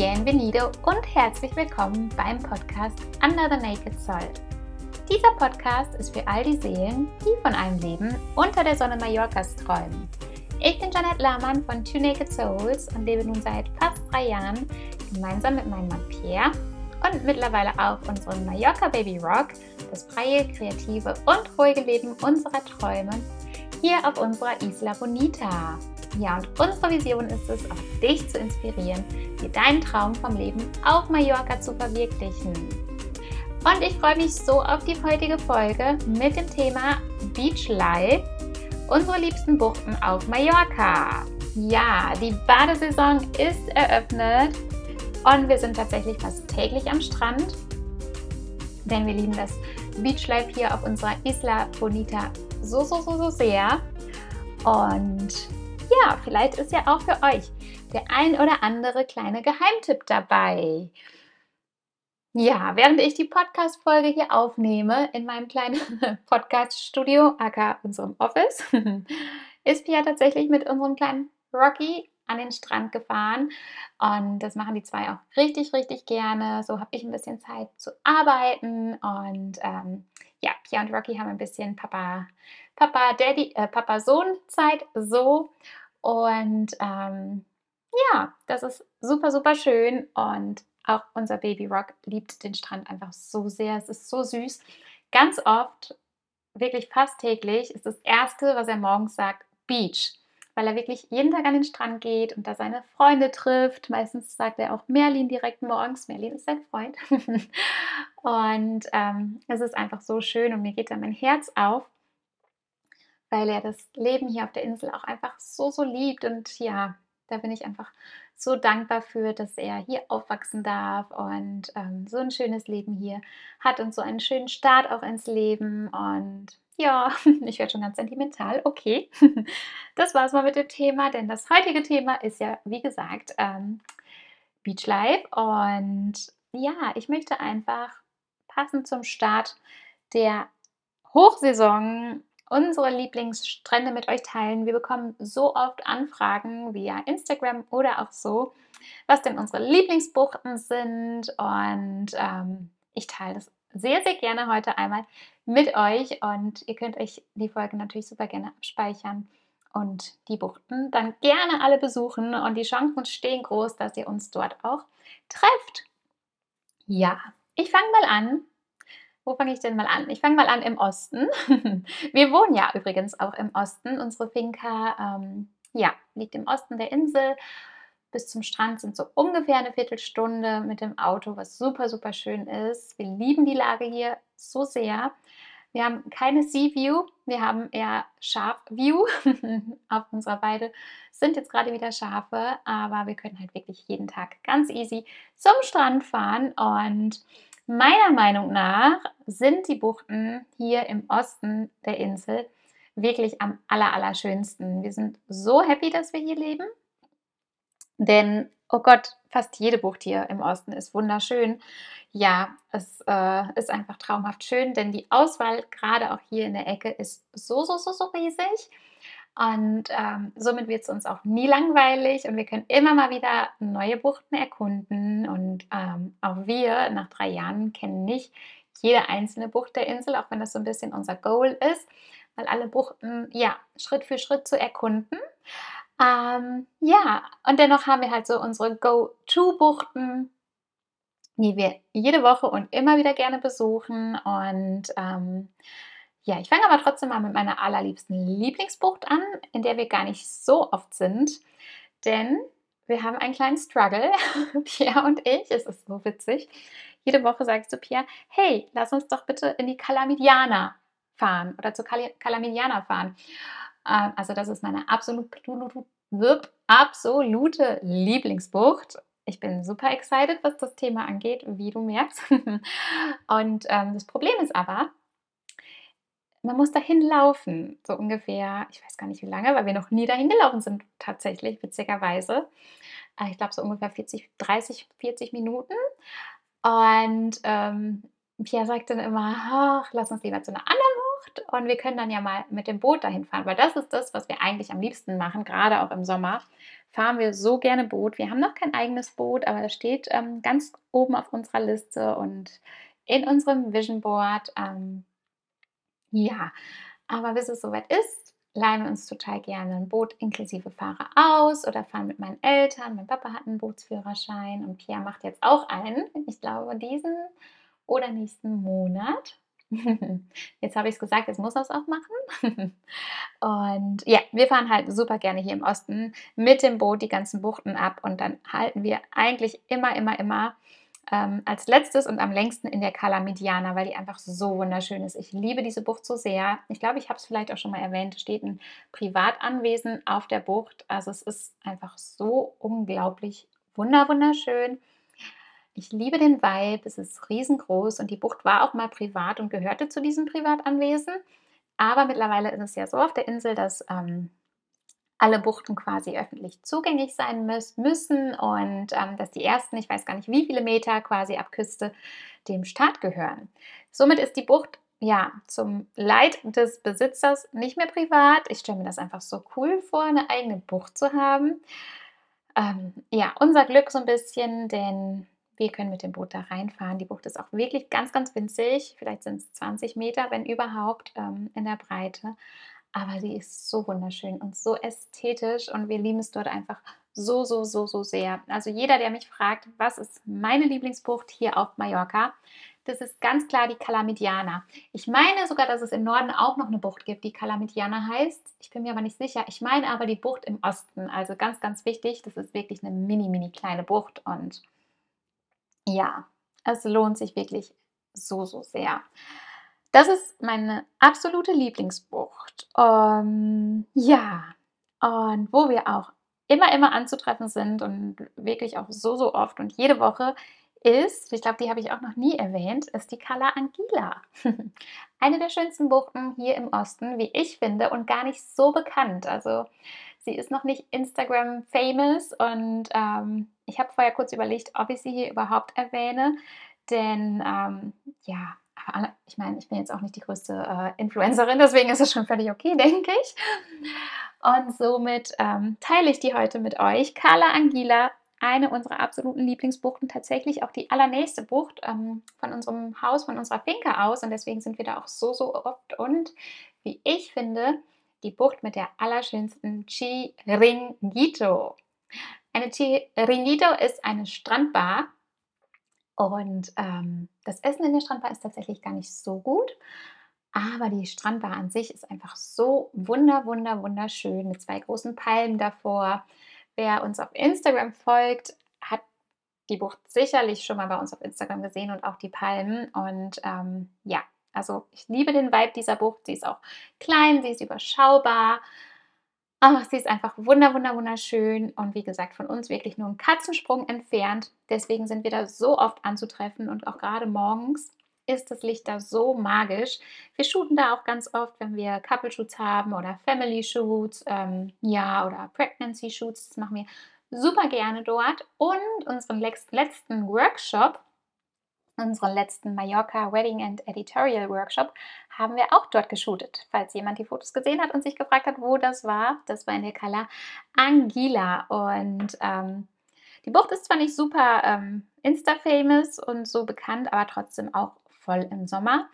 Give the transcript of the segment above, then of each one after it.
Bienvenido und herzlich willkommen beim Podcast Under the Naked Soul. Dieser Podcast ist für all die Seelen, die von einem Leben unter der Sonne Mallorcas träumen. Ich bin Janet Lahmann von Two Naked Souls und lebe nun seit fast drei Jahren gemeinsam mit meinem Mann Pierre und mittlerweile auch unserem Mallorca Baby Rock das freie, kreative und ruhige Leben unserer Träume hier auf unserer Isla Bonita. Ja, und unsere Vision ist es, auch dich zu inspirieren, dir deinen Traum vom Leben auf Mallorca zu verwirklichen. Und ich freue mich so auf die heutige Folge mit dem Thema Beach Life, unsere liebsten Buchten auf Mallorca. Ja, die Badesaison ist eröffnet und wir sind tatsächlich fast täglich am Strand, denn wir lieben das Beachlife hier auf unserer Isla Bonita so, so, so, so sehr. Und ja, vielleicht ist ja auch für euch der ein oder andere kleine Geheimtipp dabei. Ja, während ich die Podcast-Folge hier aufnehme in meinem kleinen Podcast-Studio, aka unserem Office, ist Pia tatsächlich mit unserem kleinen Rocky an den Strand gefahren. Und das machen die zwei auch richtig, richtig gerne. So habe ich ein bisschen Zeit zu arbeiten. Und ähm, ja, Pia und Rocky haben ein bisschen Papa, Papa, Daddy, äh, Papa-Sohn-Zeit so. Und ähm, ja, das ist super, super schön. Und auch unser Baby Rock liebt den Strand einfach so sehr. Es ist so süß. Ganz oft, wirklich fast täglich, ist das Erste, was er morgens sagt, Beach weil er wirklich jeden Tag an den Strand geht und da seine Freunde trifft. Meistens sagt er auch Merlin direkt morgens. Merlin ist sein Freund. und ähm, es ist einfach so schön und mir geht da mein Herz auf, weil er das Leben hier auf der Insel auch einfach so, so liebt. Und ja, da bin ich einfach so dankbar für, dass er hier aufwachsen darf und ähm, so ein schönes Leben hier hat und so einen schönen Start auch ins Leben. Und ja, ich werde schon ganz sentimental. Okay, das war's mal mit dem Thema, denn das heutige Thema ist ja, wie gesagt, ähm, Beach Life. Und ja, ich möchte einfach passend zum Start der Hochsaison unsere Lieblingsstrände mit euch teilen. Wir bekommen so oft Anfragen via Instagram oder auch so, was denn unsere Lieblingsbuchten sind. Und ähm, ich teile das sehr, sehr gerne heute einmal mit euch und ihr könnt euch die Folge natürlich super gerne abspeichern und die Buchten dann gerne alle besuchen und die Chancen stehen groß, dass ihr uns dort auch trefft. Ja, ich fange mal an. Wo fange ich denn mal an? Ich fange mal an im Osten. Wir wohnen ja übrigens auch im Osten. Unsere Finca ähm, ja, liegt im Osten der Insel bis zum Strand sind so ungefähr eine Viertelstunde mit dem Auto, was super, super schön ist. Wir lieben die Lage hier so sehr. Wir haben keine Sea View, wir haben eher Schaf View. Auf unserer Weide sind jetzt gerade wieder Schafe, aber wir können halt wirklich jeden Tag ganz easy zum Strand fahren. Und meiner Meinung nach sind die Buchten hier im Osten der Insel wirklich am aller, allerschönsten. Wir sind so happy, dass wir hier leben. Denn, oh Gott, fast jede Bucht hier im Osten ist wunderschön. Ja, es äh, ist einfach traumhaft schön, denn die Auswahl gerade auch hier in der Ecke ist so, so, so, so riesig. Und ähm, somit wird es uns auch nie langweilig und wir können immer mal wieder neue Buchten erkunden. Und ähm, auch wir nach drei Jahren kennen nicht jede einzelne Bucht der Insel, auch wenn das so ein bisschen unser Goal ist, weil alle Buchten ja Schritt für Schritt zu erkunden. Ähm, ja, und dennoch haben wir halt so unsere Go-To-Buchten, die wir jede Woche und immer wieder gerne besuchen. Und ähm, ja, ich fange aber trotzdem mal mit meiner allerliebsten Lieblingsbucht an, in der wir gar nicht so oft sind. Denn wir haben einen kleinen Struggle, Pierre und ich. Es ist so witzig. Jede Woche sagst du Pierre, hey, lass uns doch bitte in die Calamidiana fahren oder zu Calamidiana fahren. Ähm, also das ist meine absolute, absolute Lieblingsbucht. Ich bin super excited, was das Thema angeht, wie du merkst. Und ähm, das Problem ist aber, man muss dahin laufen, so ungefähr, ich weiß gar nicht wie lange, weil wir noch nie dahin gelaufen sind, tatsächlich, witzigerweise. Äh, ich glaube so ungefähr 40, 30, 40 Minuten. Und ähm, Pia sagt dann immer, ach, lass uns lieber zu einer anderen Bucht und wir können dann ja mal mit dem Boot dahin fahren, weil das ist das, was wir eigentlich am liebsten machen, gerade auch im Sommer. Fahren wir so gerne Boot. Wir haben noch kein eigenes Boot, aber das steht ähm, ganz oben auf unserer Liste und in unserem Vision Board. Ähm, ja, aber bis es soweit ist, leihen wir uns total gerne ein Boot inklusive Fahrer aus oder fahren mit meinen Eltern. Mein Papa hat einen Bootsführerschein und Pia macht jetzt auch einen. Ich glaube, diesen oder nächsten Monat. Jetzt habe ich es gesagt, jetzt muss er es auch machen. Und ja, wir fahren halt super gerne hier im Osten mit dem Boot die ganzen Buchten ab und dann halten wir eigentlich immer, immer, immer ähm, als letztes und am längsten in der Cala Mediana, weil die einfach so wunderschön ist. Ich liebe diese Bucht so sehr. Ich glaube, ich habe es vielleicht auch schon mal erwähnt. Steht ein Privatanwesen auf der Bucht. Also es ist einfach so unglaublich wunderschön. Ich liebe den Vibe, es ist riesengroß und die Bucht war auch mal privat und gehörte zu diesem Privatanwesen. Aber mittlerweile ist es ja so auf der Insel, dass ähm, alle Buchten quasi öffentlich zugänglich sein müssen und ähm, dass die ersten, ich weiß gar nicht wie viele Meter quasi ab Küste, dem Staat gehören. Somit ist die Bucht ja zum Leid des Besitzers nicht mehr privat. Ich stelle mir das einfach so cool vor, eine eigene Bucht zu haben. Ähm, ja, unser Glück so ein bisschen, denn wir können mit dem Boot da reinfahren. Die Bucht ist auch wirklich ganz, ganz winzig. Vielleicht sind es 20 Meter, wenn überhaupt, ähm, in der Breite. Aber sie ist so wunderschön und so ästhetisch und wir lieben es dort einfach so, so, so, so sehr. Also jeder, der mich fragt, was ist meine Lieblingsbucht hier auf Mallorca, das ist ganz klar die Calamidiana. Ich meine sogar, dass es im Norden auch noch eine Bucht gibt, die Calamidiana heißt. Ich bin mir aber nicht sicher. Ich meine aber die Bucht im Osten. Also ganz, ganz wichtig. Das ist wirklich eine mini, mini kleine Bucht und ja, es lohnt sich wirklich so, so sehr. Das ist meine absolute Lieblingsbucht. Um, ja, und wo wir auch immer, immer anzutreffen sind und wirklich auch so, so oft und jede Woche ist, ich glaube, die habe ich auch noch nie erwähnt, ist die Cala Anguilla. Eine der schönsten Buchten hier im Osten, wie ich finde, und gar nicht so bekannt. Also sie ist noch nicht Instagram famous und ähm, ich habe vorher kurz überlegt, ob ich sie hier überhaupt erwähne, denn ähm, ja, ich meine, ich bin jetzt auch nicht die größte äh, Influencerin, deswegen ist es schon völlig okay, denke ich. Und somit ähm, teile ich die heute mit euch. Carla Angila, eine unserer absoluten Lieblingsbuchten, tatsächlich auch die allernächste Bucht ähm, von unserem Haus, von unserer Finca aus. Und deswegen sind wir da auch so, so oft. Und wie ich finde, die Bucht mit der allerschönsten Chiringuito. Eine Chiringuito ist eine Strandbar und ähm, das Essen in der Strandbar ist tatsächlich gar nicht so gut. Aber die Strandbar an sich ist einfach so wunder, wunder, wunderschön mit zwei großen Palmen davor. Wer uns auf Instagram folgt, hat die Bucht sicherlich schon mal bei uns auf Instagram gesehen und auch die Palmen. Und ähm, ja, also ich liebe den Vibe dieser Bucht. Sie ist auch klein, sie ist überschaubar. Ach, sie ist einfach wunder, wunder, wunderschön und wie gesagt, von uns wirklich nur einen Katzensprung entfernt. Deswegen sind wir da so oft anzutreffen und auch gerade morgens ist das Licht da so magisch. Wir shooten da auch ganz oft, wenn wir Couple Shoots haben oder Family Shoots, ähm, ja, oder Pregnancy Shoots. Das machen wir super gerne dort. Und unseren letzten Workshop, unseren letzten Mallorca Wedding and Editorial Workshop haben wir auch dort geshootet. Falls jemand die Fotos gesehen hat und sich gefragt hat, wo das war, das war in der Cala Anguilla. Und ähm, die Bucht ist zwar nicht super ähm, Insta-famous und so bekannt, aber trotzdem auch voll im Sommer.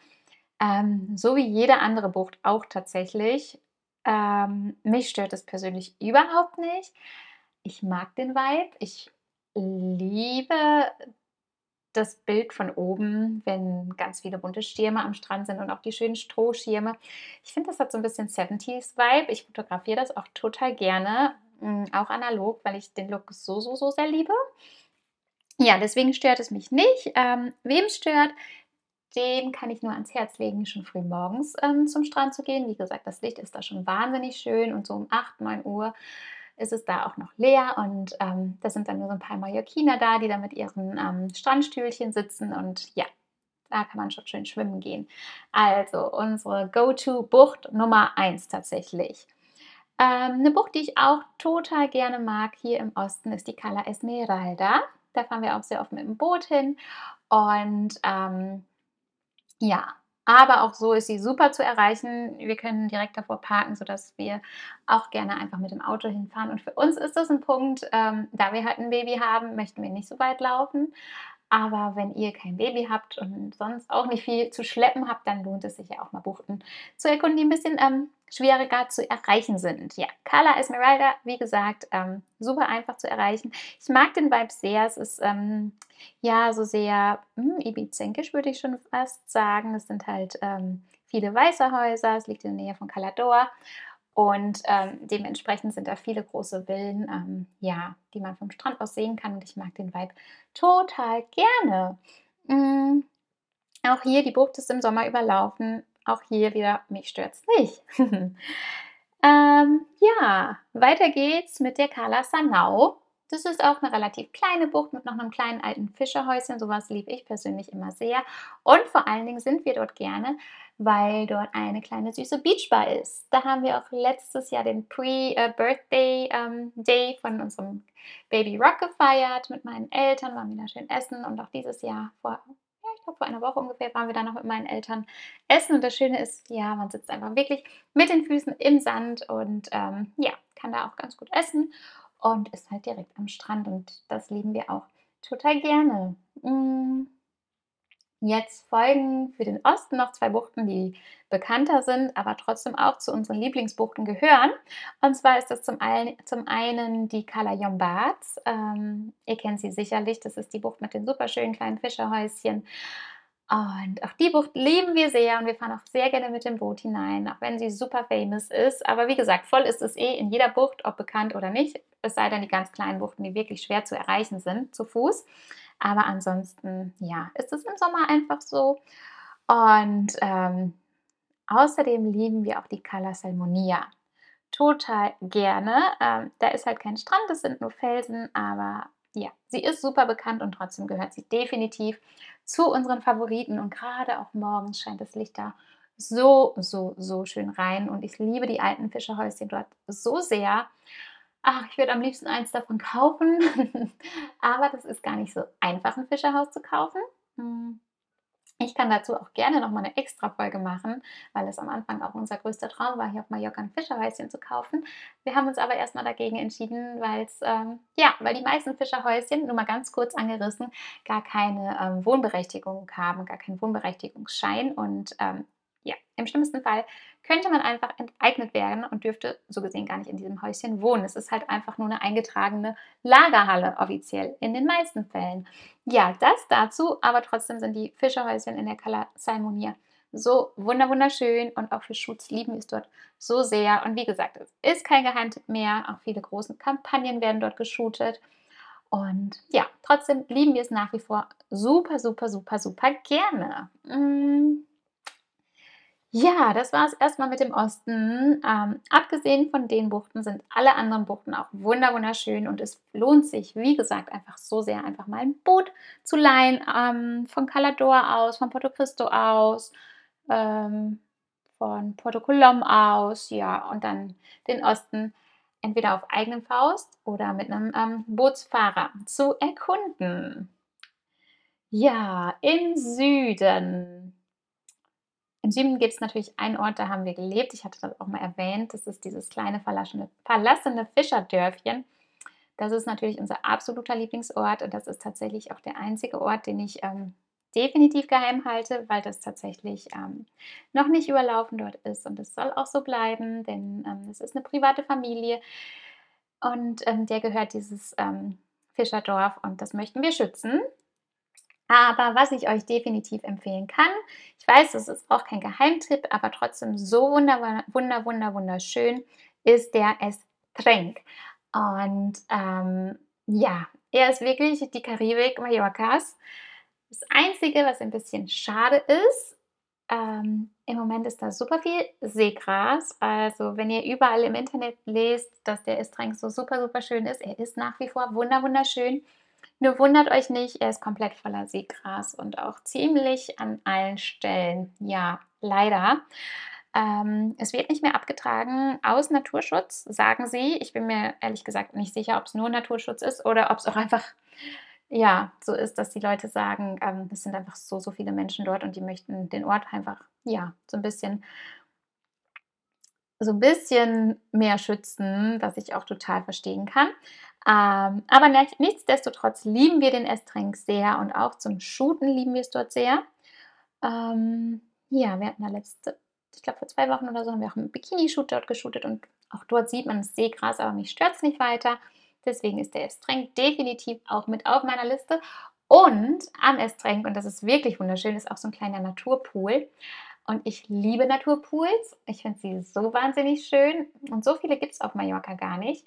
Ähm, so wie jede andere Bucht auch tatsächlich. Ähm, mich stört es persönlich überhaupt nicht. Ich mag den Vibe. Ich liebe das Bild von oben, wenn ganz viele bunte Schirme am Strand sind und auch die schönen Strohschirme. Ich finde, das hat so ein bisschen 70s-Vibe. Ich fotografiere das auch total gerne, mm, auch analog, weil ich den Look so, so, so sehr liebe. Ja, deswegen stört es mich nicht. Ähm, wem stört, dem kann ich nur ans Herz legen, schon früh morgens ähm, zum Strand zu gehen. Wie gesagt, das Licht ist da schon wahnsinnig schön und so um 8, 9 Uhr ist es da auch noch leer und ähm, da sind dann nur so ein paar Mallorquiner da, die da mit ihren ähm, Strandstühlchen sitzen und ja, da kann man schon schön schwimmen gehen. Also unsere Go-To-Bucht Nummer 1 tatsächlich. Ähm, eine Bucht, die ich auch total gerne mag hier im Osten, ist die Cala Esmeralda. Da fahren wir auch sehr oft mit dem Boot hin und ähm, ja, Aber auch so ist sie super zu erreichen. Wir können direkt davor parken, sodass wir auch gerne einfach mit dem Auto hinfahren. Und für uns ist das ein Punkt, ähm, da wir halt ein Baby haben, möchten wir nicht so weit laufen. Aber wenn ihr kein Baby habt und sonst auch nicht viel zu schleppen habt, dann lohnt es sich ja auch mal Buchten zu erkunden, die ein bisschen ähm, schwieriger zu erreichen sind. Ja, Carla Esmeralda, wie gesagt, ähm, super einfach zu erreichen. Ich mag den Vibe sehr. Es ist ähm, ja so sehr hm, ibizenkisch, würde ich schon fast sagen. Es sind halt ähm, viele weiße Häuser. Es liegt in der Nähe von Calador. Und ähm, dementsprechend sind da viele große Villen, ähm, ja, die man vom Strand aus sehen kann. Und ich mag den Vibe total gerne. Mhm. Auch hier, die Bucht ist im Sommer überlaufen. Auch hier wieder, mich stört es nicht. ähm, ja, weiter geht's mit der Kala Sanau. Das ist auch eine relativ kleine Bucht mit noch einem kleinen alten Fischerhäuschen. Sowas liebe ich persönlich immer sehr. Und vor allen Dingen sind wir dort gerne, weil dort eine kleine süße Beachbar ist. Da haben wir auch letztes Jahr den Pre-Birthday ähm, Day von unserem Baby Rock gefeiert. Mit meinen Eltern waren wir da schön essen und auch dieses Jahr vor ich glaube, vor einer Woche ungefähr waren wir da noch mit meinen Eltern essen. Und das Schöne ist, ja, man sitzt einfach wirklich mit den Füßen im Sand und ähm, ja, kann da auch ganz gut essen und ist halt direkt am Strand und das lieben wir auch total gerne. Mm. Jetzt folgen für den Osten noch zwei Buchten, die bekannter sind, aber trotzdem auch zu unseren Lieblingsbuchten gehören. Und zwar ist das zum einen, zum einen die Kalayombats. Ähm, ihr kennt sie sicherlich. Das ist die Bucht mit den super schönen kleinen Fischerhäuschen. Und auch die Bucht lieben wir sehr und wir fahren auch sehr gerne mit dem Boot hinein, auch wenn sie super famous ist. Aber wie gesagt, voll ist es eh in jeder Bucht, ob bekannt oder nicht. Es sei denn die ganz kleinen Buchten, die wirklich schwer zu erreichen sind zu Fuß. Aber ansonsten, ja, ist es im Sommer einfach so. Und ähm, außerdem lieben wir auch die Cala Salmonia. Total gerne. Ähm, da ist halt kein Strand, es sind nur Felsen, aber ja, sie ist super bekannt und trotzdem gehört sie definitiv zu unseren Favoriten. Und gerade auch morgens scheint das Licht da so, so, so schön rein. Und ich liebe die alten Fischerhäuschen dort so sehr. Ach, ich würde am liebsten eins davon kaufen. Aber das ist gar nicht so einfach, ein Fischerhaus zu kaufen. Hm. Ich kann dazu auch gerne noch mal eine extra Folge machen, weil es am Anfang auch unser größter Traum war, hier auf Mallorca ein Fischerhäuschen zu kaufen. Wir haben uns aber erstmal dagegen entschieden, weil es, ähm, ja, weil die meisten Fischerhäuschen, nur mal ganz kurz angerissen, gar keine ähm, Wohnberechtigung haben, gar keinen Wohnberechtigungsschein und ähm, ja, im schlimmsten Fall könnte man einfach enteignet werden und dürfte so gesehen gar nicht in diesem Häuschen wohnen. Es ist halt einfach nur eine eingetragene Lagerhalle offiziell in den meisten Fällen. Ja, das dazu, aber trotzdem sind die Fischerhäuschen in der Cala Salmonia so wunderschön und auch für Schutz lieben wir es dort so sehr. Und wie gesagt, es ist kein Geheimtipp mehr. Auch viele große Kampagnen werden dort geshootet. Und ja, trotzdem lieben wir es nach wie vor super, super, super, super gerne. Mmh. Ja, das war es erstmal mit dem Osten. Ähm, abgesehen von den Buchten sind alle anderen Buchten auch wunderschön und es lohnt sich, wie gesagt, einfach so sehr, einfach mal ein Boot zu leihen. Ähm, von Calador aus, von Porto Cristo aus, ähm, von Porto Colom aus, ja, und dann den Osten entweder auf eigenen Faust oder mit einem ähm, Bootsfahrer zu erkunden. Ja, im Süden im Süden gibt es natürlich einen Ort, da haben wir gelebt. Ich hatte das auch mal erwähnt. Das ist dieses kleine verlassene, verlassene Fischerdörfchen. Das ist natürlich unser absoluter Lieblingsort und das ist tatsächlich auch der einzige Ort, den ich ähm, definitiv geheim halte, weil das tatsächlich ähm, noch nicht überlaufen dort ist und es soll auch so bleiben, denn ähm, es ist eine private Familie und ähm, der gehört dieses ähm, Fischerdorf und das möchten wir schützen. Aber was ich euch definitiv empfehlen kann, ich weiß, das ist auch kein Geheimtipp, aber trotzdem so wunder, wunder, wunder, wunderschön, ist der Estrenk. Und ähm, ja, er ist wirklich die Karibik Mallorcas. Das Einzige, was ein bisschen schade ist, ähm, im Moment ist da super viel Seegras. Also wenn ihr überall im Internet lest, dass der Estrenk so super, super schön ist, er ist nach wie vor wunder, wunderschön. Nur wundert euch nicht, er ist komplett voller Seegras und auch ziemlich an allen Stellen. Ja, leider. Ähm, es wird nicht mehr abgetragen aus Naturschutz, sagen sie. Ich bin mir ehrlich gesagt nicht sicher, ob es nur Naturschutz ist oder ob es auch einfach ja, so ist, dass die Leute sagen, ähm, es sind einfach so, so viele Menschen dort und die möchten den Ort einfach, ja, so ein bisschen so ein bisschen mehr schützen, was ich auch total verstehen kann. Ähm, aber nichtsdestotrotz lieben wir den Estrenk sehr und auch zum Shooten lieben wir es dort sehr. Ähm, ja, wir hatten da letzte, ich glaube vor zwei Wochen oder so, haben wir auch einen Bikini-Shoot dort geshootet und auch dort sieht man das Seegras, aber mich stört es nicht weiter. Deswegen ist der Estrenk definitiv auch mit auf meiner Liste. Und am Estrenk, und das ist wirklich wunderschön, ist auch so ein kleiner Naturpool. Und ich liebe Naturpools. Ich finde sie so wahnsinnig schön. Und so viele gibt es auf Mallorca gar nicht.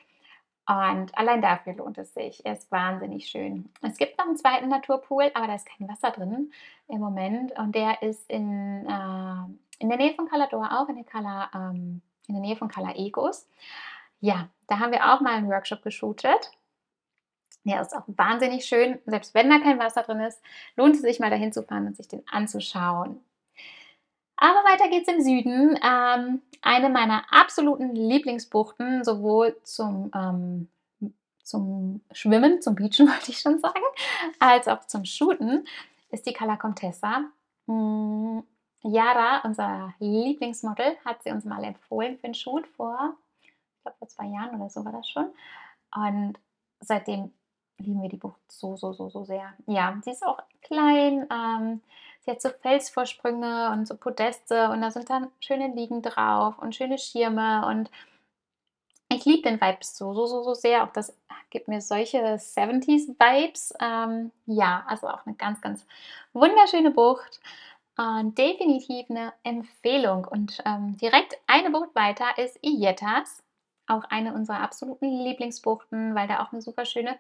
Und allein dafür lohnt es sich. Er ist wahnsinnig schön. Es gibt noch einen zweiten Naturpool, aber da ist kein Wasser drin im Moment. Und der ist in, äh, in der Nähe von Calador auch, in der, Cala, ähm, in der Nähe von Cala Egos. Ja, da haben wir auch mal einen Workshop geshootet. Der ist auch wahnsinnig schön. Selbst wenn da kein Wasser drin ist, lohnt es sich mal dahin zu fahren und sich den anzuschauen. Aber weiter geht's im Süden. Ähm, eine meiner absoluten Lieblingsbuchten, sowohl zum, ähm, zum Schwimmen, zum Beachen wollte ich schon sagen, als auch zum Shooten, ist die Cala Contessa. Hm, Yara, unser Lieblingsmodel, hat sie uns mal empfohlen für einen Shoot vor, ich glaube vor zwei Jahren oder so war das schon. Und seitdem lieben wir die Bucht so, so, so, so sehr. Ja, sie ist auch klein. Ähm, sie hat so Felsvorsprünge und so Podeste und da sind dann schöne Liegen drauf und schöne Schirme und ich liebe den Vibe so, so, so, so sehr. Auch das gibt mir solche 70s-Vibes. Ähm, ja, also auch eine ganz, ganz wunderschöne Bucht. Und definitiv eine Empfehlung. Und ähm, direkt eine Bucht weiter ist Ietas. Auch eine unserer absoluten Lieblingsbuchten, weil da auch eine super schöne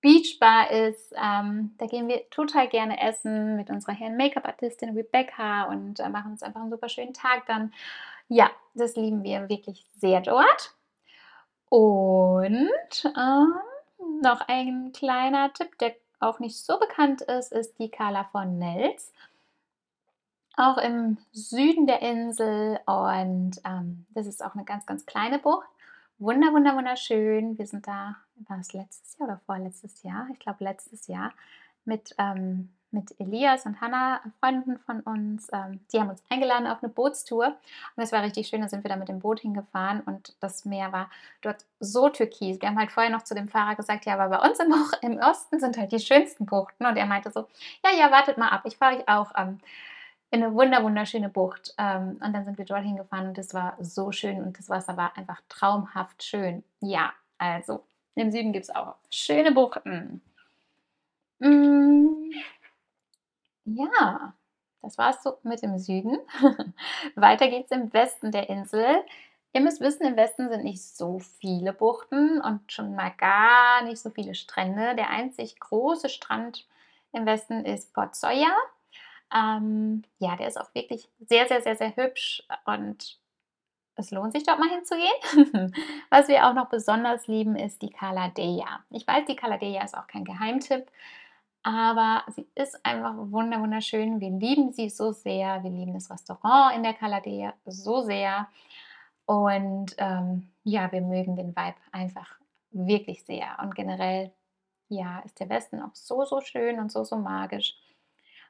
Beachbar ist. Ähm, da gehen wir total gerne essen mit unserer Herren Make-up-Artistin Rebecca und äh, machen uns einfach einen super schönen Tag dann. Ja, das lieben wir wirklich sehr dort. Und äh, noch ein kleiner Tipp, der auch nicht so bekannt ist, ist die Carla von Nels. Auch im Süden der Insel und ähm, das ist auch eine ganz, ganz kleine Bucht wunder, wunder, wunderschön. Wir sind da, war es letztes Jahr oder vorletztes Jahr? Ich glaube letztes Jahr mit, ähm, mit Elias und Hannah, Freunden von uns. Ähm, die haben uns eingeladen auf eine Bootstour und es war richtig schön. Da sind wir da mit dem Boot hingefahren und das Meer war dort so türkis. Wir haben halt vorher noch zu dem Fahrer gesagt, ja, aber bei uns im, im Osten sind halt die schönsten Buchten und er meinte so, ja, ja, wartet mal ab, ich fahre euch auch. Ähm, in eine wunder wunderschöne Bucht. Ähm, und dann sind wir dort hingefahren und es war so schön und das Wasser war einfach traumhaft schön. Ja, also im Süden gibt es auch schöne Buchten. Mm, ja, das war es so mit dem Süden. Weiter geht es im Westen der Insel. Ihr müsst wissen, im Westen sind nicht so viele Buchten und schon mal gar nicht so viele Strände. Der einzig große Strand im Westen ist Port Soya. Ähm, ja, der ist auch wirklich sehr, sehr, sehr, sehr hübsch und es lohnt sich dort mal hinzugehen. Was wir auch noch besonders lieben, ist die Caladeya. Ich weiß, die Caladeya ist auch kein Geheimtipp, aber sie ist einfach wunderschön. Wir lieben sie so sehr. Wir lieben das Restaurant in der Caladeya so sehr. Und ähm, ja, wir mögen den Vibe einfach wirklich sehr. Und generell, ja, ist der Westen auch so, so schön und so, so magisch.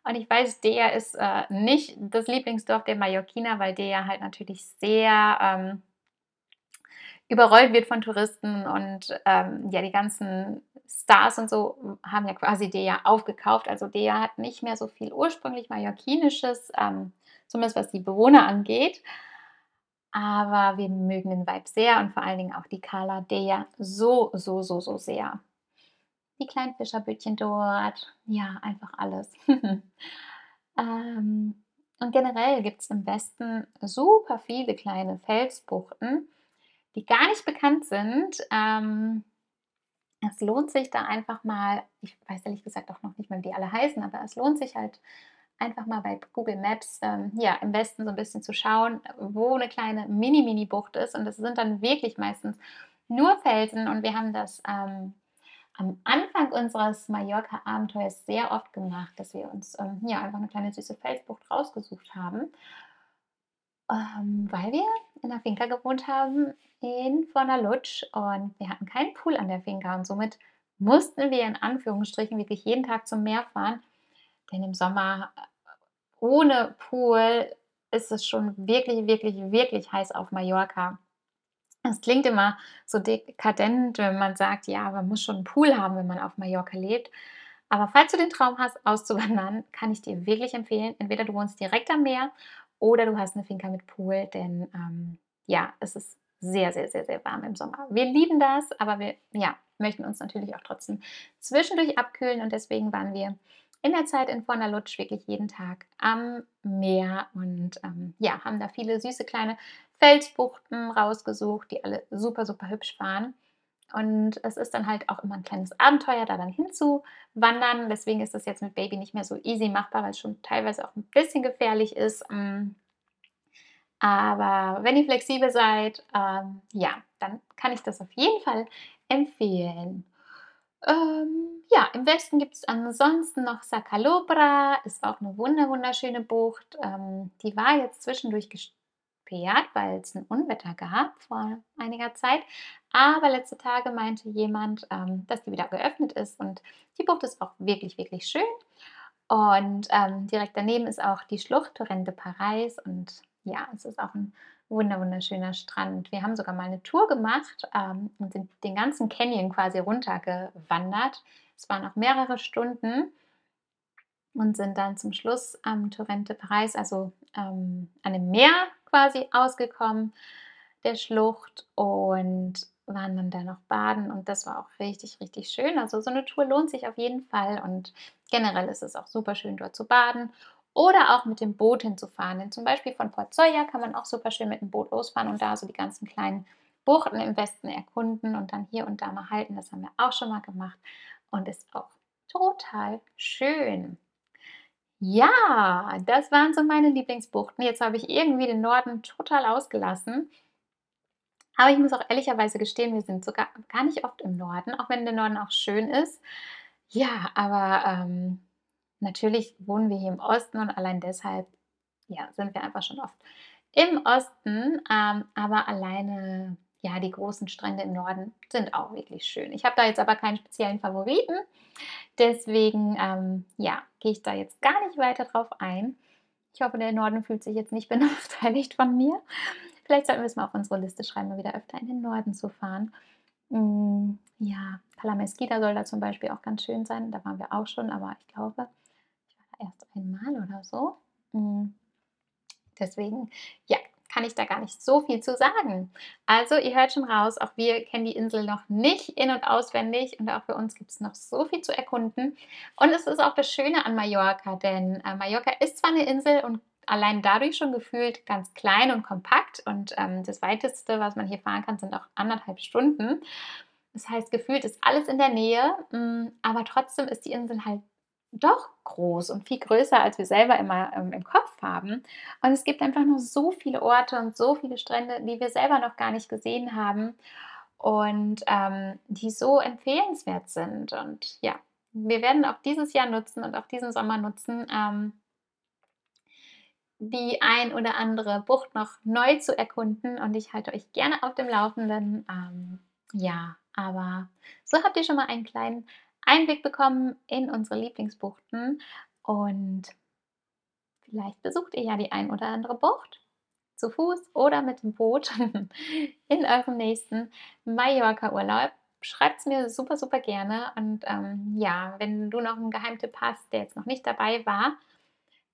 Und ich weiß, der ist äh, nicht das Lieblingsdorf der Mallorquiner, weil der halt natürlich sehr ähm, überrollt wird von Touristen und ähm, ja, die ganzen Stars und so haben ja quasi der aufgekauft. Also der hat nicht mehr so viel ursprünglich Mallorquinisches, ähm, zumindest was die Bewohner angeht. Aber wir mögen den Vibe sehr und vor allen Dingen auch die Carla Dea so, so, so, so sehr die kleinen Fischerbötchen dort. Ja, einfach alles. ähm, und generell gibt es im Westen super viele kleine Felsbuchten, die gar nicht bekannt sind. Ähm, es lohnt sich da einfach mal, ich weiß ehrlich gesagt auch noch nicht mal, wie die alle heißen, aber es lohnt sich halt einfach mal bei Google Maps ähm, ja, im Westen so ein bisschen zu schauen, wo eine kleine Mini-Mini-Bucht ist. Und das sind dann wirklich meistens nur Felsen. Und wir haben das ähm, am Anfang unseres Mallorca-Abenteuers sehr oft gemacht, dass wir uns ähm, ja, einfach eine kleine süße Felsbucht rausgesucht haben, ähm, weil wir in der Finca gewohnt haben in Fornalutsch und wir hatten keinen Pool an der Finca und somit mussten wir in Anführungsstrichen wirklich jeden Tag zum Meer fahren. Denn im Sommer äh, ohne Pool ist es schon wirklich, wirklich, wirklich heiß auf Mallorca. Es klingt immer so dekadent, wenn man sagt, ja, man muss schon einen Pool haben, wenn man auf Mallorca lebt. Aber falls du den Traum hast, auszuwandern, kann ich dir wirklich empfehlen, entweder du wohnst direkt am Meer oder du hast eine Finca mit Pool, denn ähm, ja, es ist sehr, sehr, sehr, sehr warm im Sommer. Wir lieben das, aber wir ja, möchten uns natürlich auch trotzdem zwischendurch abkühlen und deswegen waren wir in der Zeit in Fornalutsch wirklich jeden Tag am Meer und ähm, ja, haben da viele süße kleine Felsbuchten rausgesucht, die alle super, super hübsch waren. Und es ist dann halt auch immer ein kleines Abenteuer, da dann hinzuwandern. Deswegen ist das jetzt mit Baby nicht mehr so easy machbar, weil es schon teilweise auch ein bisschen gefährlich ist. Ähm, aber wenn ihr flexibel seid, ähm, ja, dann kann ich das auf jeden Fall empfehlen. Ähm, ja, im Westen gibt es ansonsten noch Sacalobra, ist auch eine wunderschöne Bucht. Ähm, die war jetzt zwischendurch gesperrt, weil es ein Unwetter gab vor einiger Zeit. Aber letzte Tage meinte jemand, ähm, dass die wieder geöffnet ist und die Bucht ist auch wirklich, wirklich schön. Und ähm, direkt daneben ist auch die Schlucht Torrente Paris und ja, es ist auch ein wunderschöner Strand. Wir haben sogar mal eine Tour gemacht ähm, und sind den ganzen Canyon quasi runtergewandert. Es waren auch mehrere Stunden und sind dann zum Schluss am Torrente Paris, also ähm, an dem Meer quasi ausgekommen, der Schlucht und waren dann da noch baden und das war auch richtig, richtig schön. Also so eine Tour lohnt sich auf jeden Fall und generell ist es auch super schön dort zu baden oder auch mit dem Boot hinzufahren. Denn zum Beispiel von Port Soya kann man auch super schön mit dem Boot losfahren und da so die ganzen kleinen Buchten im Westen erkunden und dann hier und da mal halten. Das haben wir auch schon mal gemacht und ist auch total schön. Ja, das waren so meine Lieblingsbuchten. Jetzt habe ich irgendwie den Norden total ausgelassen. Aber ich muss auch ehrlicherweise gestehen, wir sind sogar gar nicht oft im Norden, auch wenn der Norden auch schön ist. Ja, aber ähm, natürlich wohnen wir hier im Osten und allein deshalb ja, sind wir einfach schon oft im Osten. Ähm, aber alleine, ja, die großen Strände im Norden sind auch wirklich schön. Ich habe da jetzt aber keinen speziellen Favoriten. Deswegen, ähm, ja, gehe ich da jetzt gar nicht weiter drauf ein. Ich hoffe, der Norden fühlt sich jetzt nicht benachteiligt von mir. Vielleicht sollten wir es mal auf unsere Liste schreiben, mal wieder öfter in den Norden zu fahren. Mm, ja, Palamesquita soll da zum Beispiel auch ganz schön sein. Da waren wir auch schon, aber ich glaube, erst einmal oder so. Mm. Deswegen, ja, kann ich da gar nicht so viel zu sagen. Also, ihr hört schon raus, auch wir kennen die Insel noch nicht in- und auswendig und auch für uns gibt es noch so viel zu erkunden. Und es ist auch das Schöne an Mallorca, denn äh, Mallorca ist zwar eine Insel und allein dadurch schon gefühlt ganz klein und kompakt und ähm, das weiteste, was man hier fahren kann, sind auch anderthalb Stunden. Das heißt, gefühlt ist alles in der Nähe, mm, aber trotzdem ist die Insel halt doch groß und viel größer, als wir selber immer ähm, im Kopf haben. Und es gibt einfach nur so viele Orte und so viele Strände, die wir selber noch gar nicht gesehen haben und ähm, die so empfehlenswert sind. Und ja, wir werden auch dieses Jahr nutzen und auch diesen Sommer nutzen, ähm, die ein oder andere Bucht noch neu zu erkunden. Und ich halte euch gerne auf dem Laufenden. Ähm, ja, aber so habt ihr schon mal einen kleinen Einblick bekommen in unsere Lieblingsbuchten und vielleicht besucht ihr ja die ein oder andere Bucht zu Fuß oder mit dem Boot in eurem nächsten Mallorca-Urlaub. Schreibt es mir super, super gerne. Und ähm, ja, wenn du noch einen Geheimtipp hast, der jetzt noch nicht dabei war,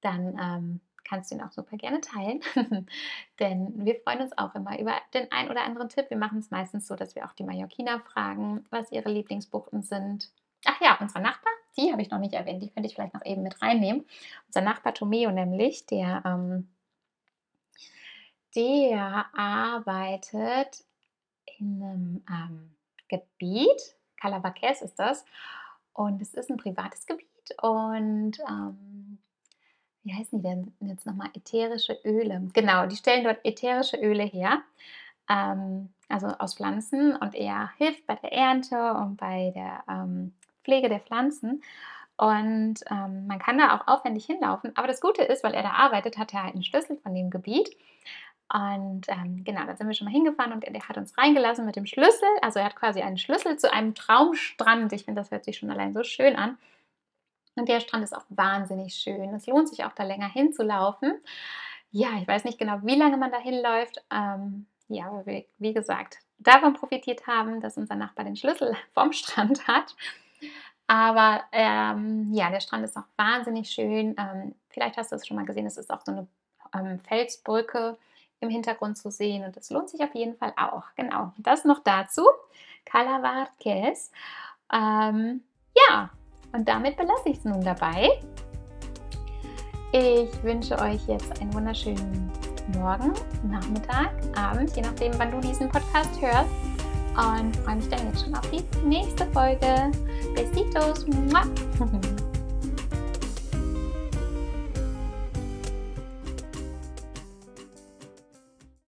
dann ähm, kannst du ihn auch super gerne teilen. Denn wir freuen uns auch immer über den ein oder anderen Tipp. Wir machen es meistens so, dass wir auch die Mallorquiner fragen, was ihre Lieblingsbuchten sind Ach ja, unser Nachbar, die habe ich noch nicht erwähnt, die könnte ich vielleicht noch eben mit reinnehmen. Unser Nachbar Tomeo nämlich, der, ähm, der arbeitet in einem ähm, Gebiet, Calabaquez ist das, und es ist ein privates Gebiet und ähm, wie heißen die denn jetzt nochmal? Ätherische Öle. Genau, die stellen dort ätherische Öle her, ähm, also aus Pflanzen und er hilft bei der Ernte und bei der ähm, Pflege der Pflanzen. Und ähm, man kann da auch aufwendig hinlaufen. Aber das Gute ist, weil er da arbeitet, hat er halt einen Schlüssel von dem Gebiet. Und ähm, genau, da sind wir schon mal hingefahren und er hat uns reingelassen mit dem Schlüssel. Also er hat quasi einen Schlüssel zu einem Traumstrand. Ich finde, das hört sich schon allein so schön an. Und der Strand ist auch wahnsinnig schön. Es lohnt sich auch da länger hinzulaufen. Ja, ich weiß nicht genau, wie lange man da hinläuft. Ähm, ja, wie, wie gesagt, davon profitiert haben, dass unser Nachbar den Schlüssel vom Strand hat. Aber ähm, ja, der Strand ist auch wahnsinnig schön. Ähm, vielleicht hast du es schon mal gesehen, es ist auch so eine ähm, Felsbrücke im Hintergrund zu sehen und das lohnt sich auf jeden Fall auch. Genau, das noch dazu. Calavarques. Ähm, ja, und damit belasse ich es nun dabei. Ich wünsche euch jetzt einen wunderschönen Morgen, Nachmittag, Abend, je nachdem, wann du diesen Podcast hörst. Und freue mich dann jetzt schon auf die nächste Folge. Besitos.